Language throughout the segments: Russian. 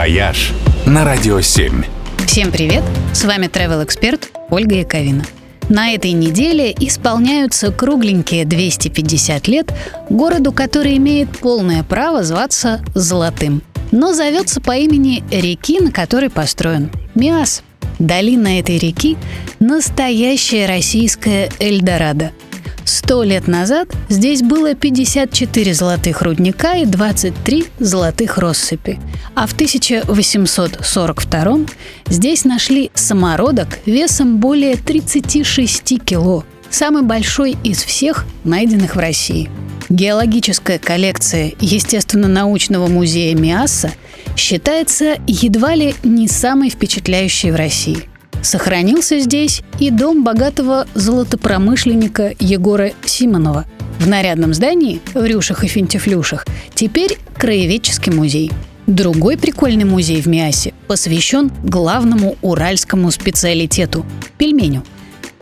«Вояж» на Радио 7. Всем привет! С вами travel эксперт Ольга Яковина. На этой неделе исполняются кругленькие 250 лет городу, который имеет полное право зваться Золотым, но зовется по имени реки, на которой построен – Миасс. Долина этой реки – настоящая российская Эльдорадо – Сто лет назад здесь было 54 золотых рудника и 23 золотых россыпи. А в 1842 здесь нашли самородок весом более 36 кило, самый большой из всех найденных в России. Геологическая коллекция Естественно-научного музея Миасса считается едва ли не самой впечатляющей в России. Сохранился здесь и дом богатого золотопромышленника Егора Симонова. В нарядном здании, в рюшах и финтифлюшах, теперь краеведческий музей. Другой прикольный музей в Миасе посвящен главному уральскому специалитету – пельменю.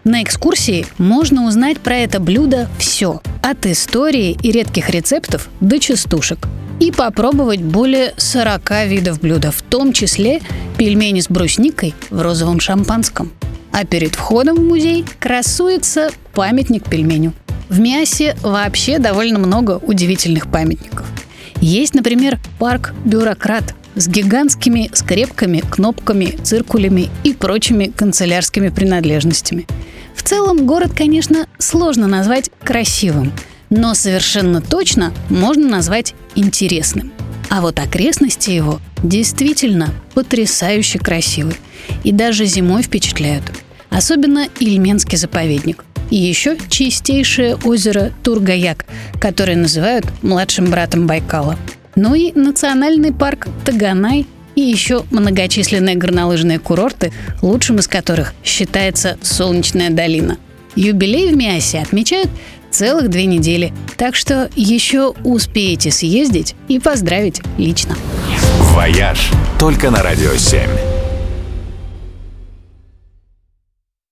На экскурсии можно узнать про это блюдо все – от истории и редких рецептов до частушек – и попробовать более 40 видов блюда, в том числе пельмени с брусникой в розовом шампанском. А перед входом в музей красуется памятник пельменю. В Миасе вообще довольно много удивительных памятников. Есть, например, парк «Бюрократ» с гигантскими скрепками, кнопками, циркулями и прочими канцелярскими принадлежностями. В целом город, конечно, сложно назвать красивым – но совершенно точно можно назвать интересным. А вот окрестности его действительно потрясающе красивы и даже зимой впечатляют. Особенно Ильменский заповедник. И еще чистейшее озеро Тургаяк, которое называют младшим братом Байкала. Ну и национальный парк Таганай и еще многочисленные горнолыжные курорты, лучшим из которых считается Солнечная долина. Юбилей в Миассе отмечают целых две недели. Так что еще успеете съездить и поздравить лично. «Вояж» только на «Радио 7».